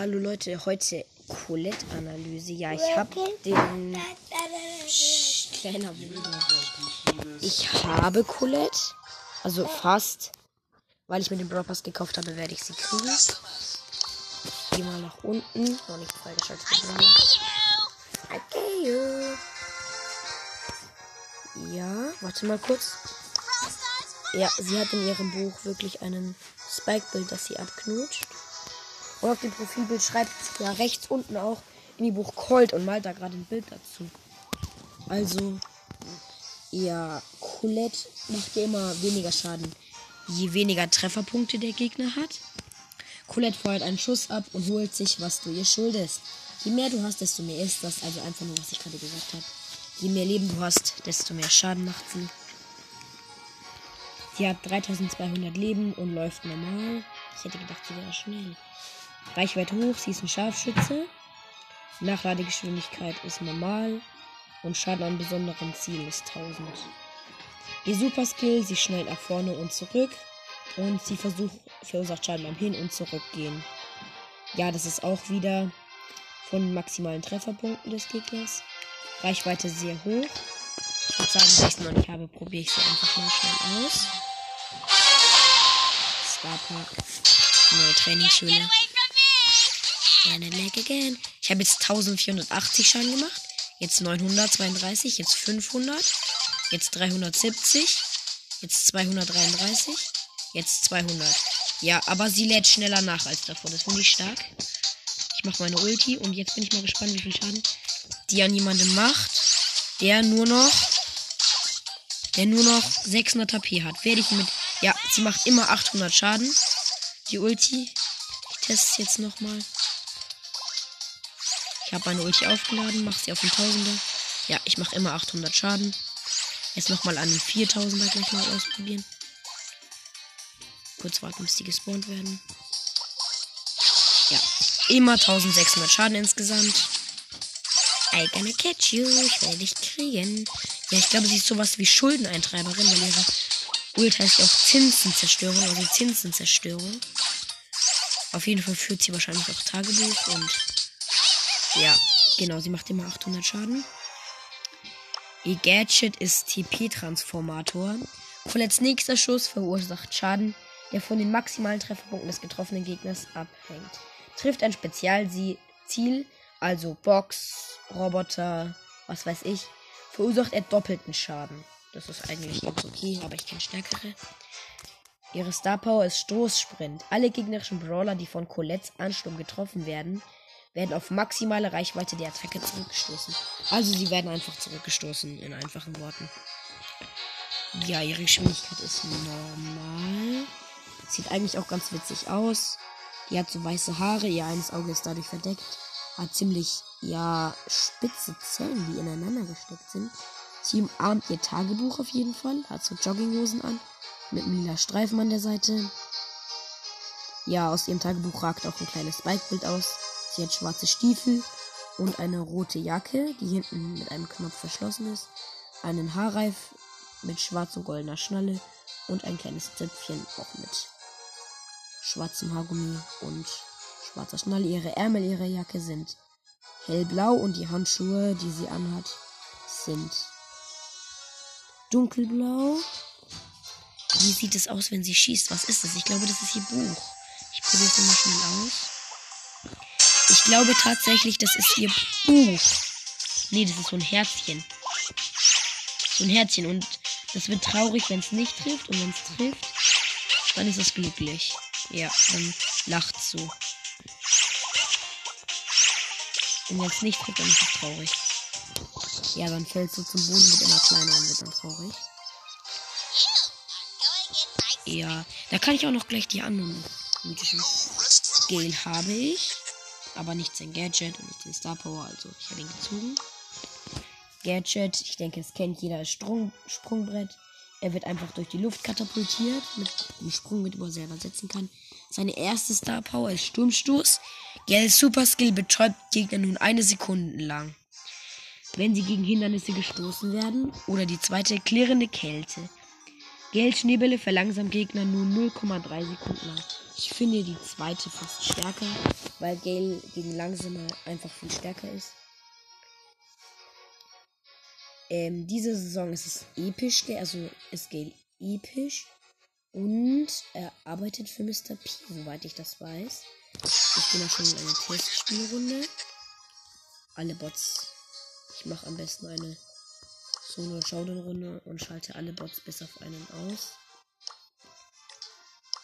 Hallo Leute, heute Colette-Analyse. Ja, ich habe den. Psst, kleiner Bruder. Ich habe Colette. Also fast. Weil ich mir den Pass gekauft habe, werde ich sie kriegen. Geh mal nach unten. Noch nicht freigeschaltet. Okay. Ja, warte mal kurz. Ja, sie hat in ihrem Buch wirklich einen Spike-Bild, das sie abknutscht. Und auf dem Profilbild schreibt ja rechts unten auch in die Buch Colt und malt da gerade ein Bild dazu. Also, ja, Colette macht ja immer weniger Schaden, je weniger Trefferpunkte der Gegner hat. Colette feuert einen Schuss ab und holt sich, was du ihr schuldest. Je mehr du hast, desto mehr ist das. Also einfach nur, was ich gerade gesagt habe. Je mehr Leben du hast, desto mehr Schaden macht sie. Sie hat 3200 Leben und läuft normal. Ich hätte gedacht, sie wäre schnell. Reichweite hoch, sie ist ein Scharfschütze. Nachladegeschwindigkeit ist normal. Und Schaden an besonderen Zielen ist 1000. Ihr Superskill, sie schnellt nach vorne und zurück. Und sie versucht, verursacht Schaden beim Hin- und Zurückgehen. Ja, das ist auch wieder von maximalen Trefferpunkten des Gegners. Reichweite sehr hoch. Ich würde sagen, da ich noch nicht habe, probiere ich sie einfach mal schnell aus. Starpark. Neue Trainingsschule. Again. Ich habe jetzt 1480 Schaden gemacht. Jetzt 932, jetzt 500, jetzt 370, jetzt 233, jetzt 200. Ja, aber sie lädt schneller nach als davor. Das finde ich stark. Ich mache meine Ulti und jetzt bin ich mal gespannt, wie viel Schaden die an jemandem macht, der nur noch der nur noch 600 HP hat. Werde ich mit ja, sie macht immer 800 Schaden. Die Ulti. Ich teste es jetzt nochmal. Ich habe meine Ulti aufgeladen, mache sie auf den Tausender. Ja, ich mache immer 800 Schaden. Jetzt nochmal an den 4000er gleich mal ausprobieren. Kurz warten, bis die gespawnt werden. Ja, immer 1600 Schaden insgesamt. I gonna catch you. Ich werde dich kriegen. Ja, ich glaube, sie ist sowas wie Schuldeneintreiberin, weil ihre Ult heißt auch Zinsenzerstörung, also Zinsenzerstörung. Auf jeden Fall führt sie wahrscheinlich auch Tagebuch und ja, genau, sie macht immer 800 Schaden. Ihr Gadget ist TP-Transformator. Colettes nächster Schuss verursacht Schaden, der von den maximalen Trefferpunkten des getroffenen Gegners abhängt. Trifft ein Spezialziel, also Box, Roboter, was weiß ich, verursacht er doppelten Schaden. Das ist eigentlich ganz okay, aber ich kenne stärkere. Ihre Star Power ist Stoßsprint. Alle gegnerischen Brawler, die von Colettes Ansturm getroffen werden, werden auf maximale Reichweite der Attacke zurückgestoßen. Also sie werden einfach zurückgestoßen, in einfachen Worten. Ja, ihre Geschwindigkeit ist normal. Sieht eigentlich auch ganz witzig aus. Die hat so weiße Haare, ihr eines Auge ist dadurch verdeckt. Hat ziemlich, ja, spitze Zellen, die ineinander gesteckt sind. Sie umarmt ihr Tagebuch auf jeden Fall. Hat so Jogginghosen an. Mit einem lila Streifen an der Seite. Ja, aus ihrem Tagebuch ragt auch ein kleines Spike-Bild aus. Sie hat schwarze Stiefel und eine rote Jacke, die hinten mit einem Knopf verschlossen ist. Einen Haarreif mit schwarz und goldener Schnalle und ein kleines Zöpfchen auch mit schwarzem Haargummi und schwarzer Schnalle. Ihre Ärmel ihrer Jacke sind hellblau und die Handschuhe, die sie anhat, sind dunkelblau. Wie sieht es aus, wenn sie schießt? Was ist das? Ich glaube, das ist ihr Buch. Ich probiere es mal schnell aus. Ich glaube tatsächlich, das ist ihr Buch. Nee, das ist so ein Herzchen. So ein Herzchen. Und das wird traurig, wenn es nicht trifft. Und wenn es trifft, dann ist es glücklich. Ja, dann lacht so. Und wenn es nicht trifft, dann ist es traurig. Ja, dann fällt so zum Boden, wird immer kleiner und wird dann traurig. Ja, da kann ich auch noch gleich die anderen Gale habe ich. Aber nicht sein Gadget und nicht den Star Power, also ich habe ihn gezogen. Gadget, ich denke, es kennt jeder als Sprung, Sprungbrett. Er wird einfach durch die Luft katapultiert, mit einem Sprung, mit dem er selber setzen kann. Seine erste Star Power ist Sturmstoß. Gale Super Skill betäubt Gegner nun eine Sekunde lang wenn sie gegen Hindernisse gestoßen werden. Oder die zweite klirrende Kälte. Geldschneebälle verlangsamt Gegner nur 0,3 Sekunden lang. Ich finde die zweite fast stärker, weil Gale gegen Langsame einfach viel stärker ist. Ähm, diese Saison ist es episch, also ist Gale episch. Und er arbeitet für Mr. P, soweit ich das weiß. Ich bin auch schon in einer Testspielrunde. Alle Bots. Ich mache am besten eine Solo-Showdown-Runde und schalte alle Bots bis auf einen aus.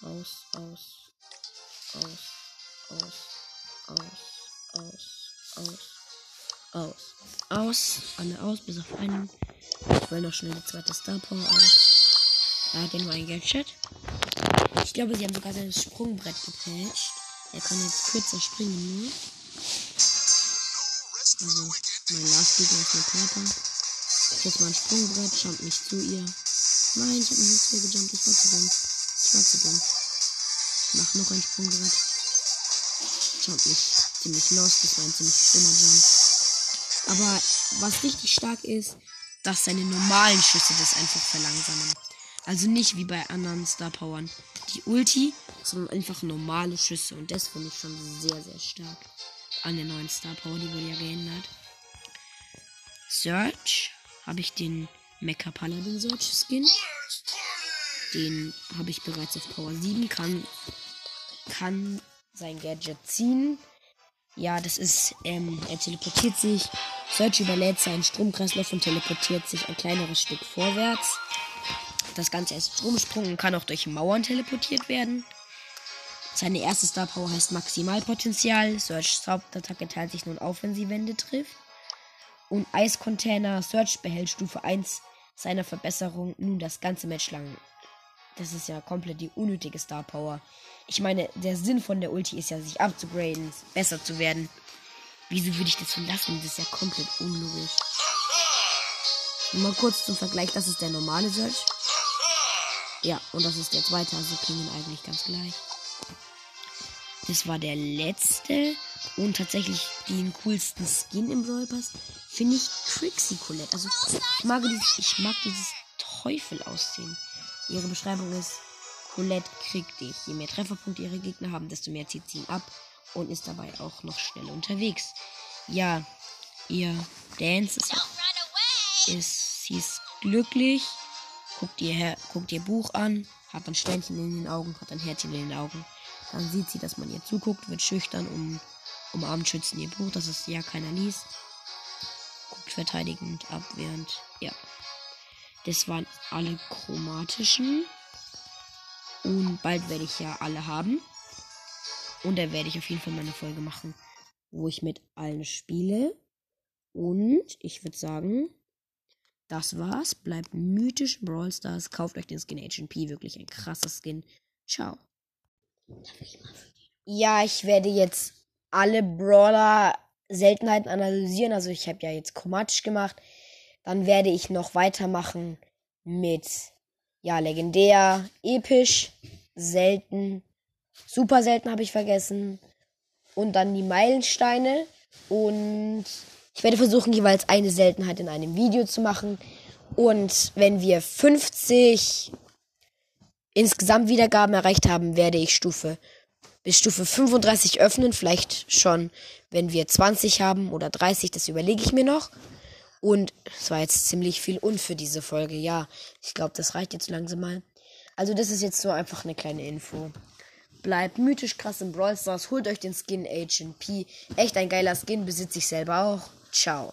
Aus, aus, aus, aus, aus, aus, aus, aus, aus. Alle aus, bis auf einen. Ich will noch schnell die zweite Star Power aus. Da hat er nur ein Gadget. Ich glaube, sie haben sogar sein Sprungbrett gepatcht. Er kann jetzt kürzer springen nur. Also, mein Last Gegner ist eine Piper. Jetzt mal ein Sprungbrett, jump nicht zu ihr. Nein, ich habe nicht zu ihr gejumpt. Ich war zu dumm. Ich war zu dumm. Mach noch ein Sprungbrett. Jump mich ziemlich lost. Das war ein ziemlich dummer Jump. Aber was richtig stark ist, dass seine normalen Schüsse das einfach verlangsamen. Also nicht wie bei anderen Star Powern. Die Ulti, sondern einfach normale Schüsse. Und das finde ich schon sehr, sehr stark. An der neuen Star Power, die wurde ja geändert. Search habe ich den Mecha Paladin Search Skin. Den habe ich bereits auf Power 7. Kann, kann sein Gadget ziehen. Ja, das ist, ähm, er teleportiert sich. Search überlädt seinen Stromkreislauf und teleportiert sich ein kleineres Stück vorwärts. Das Ganze ist Stromsprung und kann auch durch Mauern teleportiert werden. Seine erste Star Power heißt Maximalpotenzial. Searchs Hauptattacke teilt sich nun auf, wenn sie Wände trifft und Eiscontainer Search behält Stufe 1 seiner Verbesserung nun das ganze Match lang. Das ist ja komplett die unnötige Star Power. Ich meine, der Sinn von der Ulti ist ja, sich abzugraden, besser zu werden. Wieso würde ich das so lassen? Das ist ja komplett unlogisch. mal kurz zum Vergleich, das ist der normale Search. Ja, und das ist der zweite, also klingen eigentlich ganz gleich. Das war der letzte. Und tatsächlich den coolsten Skin im Brawl Pass finde ich Trixie Colette. Also ich mag dieses, ich mag dieses Teufel aussehen. Ihre Beschreibung ist, Colette kriegt dich. Je mehr Trefferpunkte ihre Gegner haben, desto mehr zieht sie ihn ab und ist dabei auch noch schnell unterwegs. Ja, ihr Dance ist, ist sie ist glücklich, guckt ihr, her, guckt ihr Buch an, hat ein Sternchen in den Augen, hat ein Herzchen in den Augen. Dann sieht sie, dass man ihr zuguckt, wird schüchtern um Umarmt schützen ihr Buch, dass es ja keiner liest. Guckt verteidigend, abwehrend. Das waren alle chromatischen. Und bald werde ich ja alle haben. Und da werde ich auf jeden Fall meine Folge machen, wo ich mit allen spiele. Und ich würde sagen, das war's. Bleibt mythisch Brawl Stars. Kauft euch den Skin Agent P. Wirklich ein krasser Skin. Ciao. Ja, ich werde jetzt alle Brawler Seltenheiten analysieren. Also ich habe ja jetzt chromatisch gemacht. Dann werde ich noch weitermachen mit ja legendär, episch, selten, super selten habe ich vergessen und dann die Meilensteine und ich werde versuchen jeweils eine Seltenheit in einem Video zu machen und wenn wir 50 insgesamt Wiedergaben erreicht haben, werde ich Stufe bis Stufe 35 öffnen. Vielleicht schon, wenn wir 20 haben oder 30, das überlege ich mir noch. Und es war jetzt ziemlich viel und für diese Folge. Ja, ich glaube, das reicht jetzt langsam mal. Also das ist jetzt so einfach eine kleine Info. Bleibt mythisch krass im Brawl Stars. Holt euch den Skin Agent P. Echt ein geiler Skin, besitze ich selber auch. Ciao.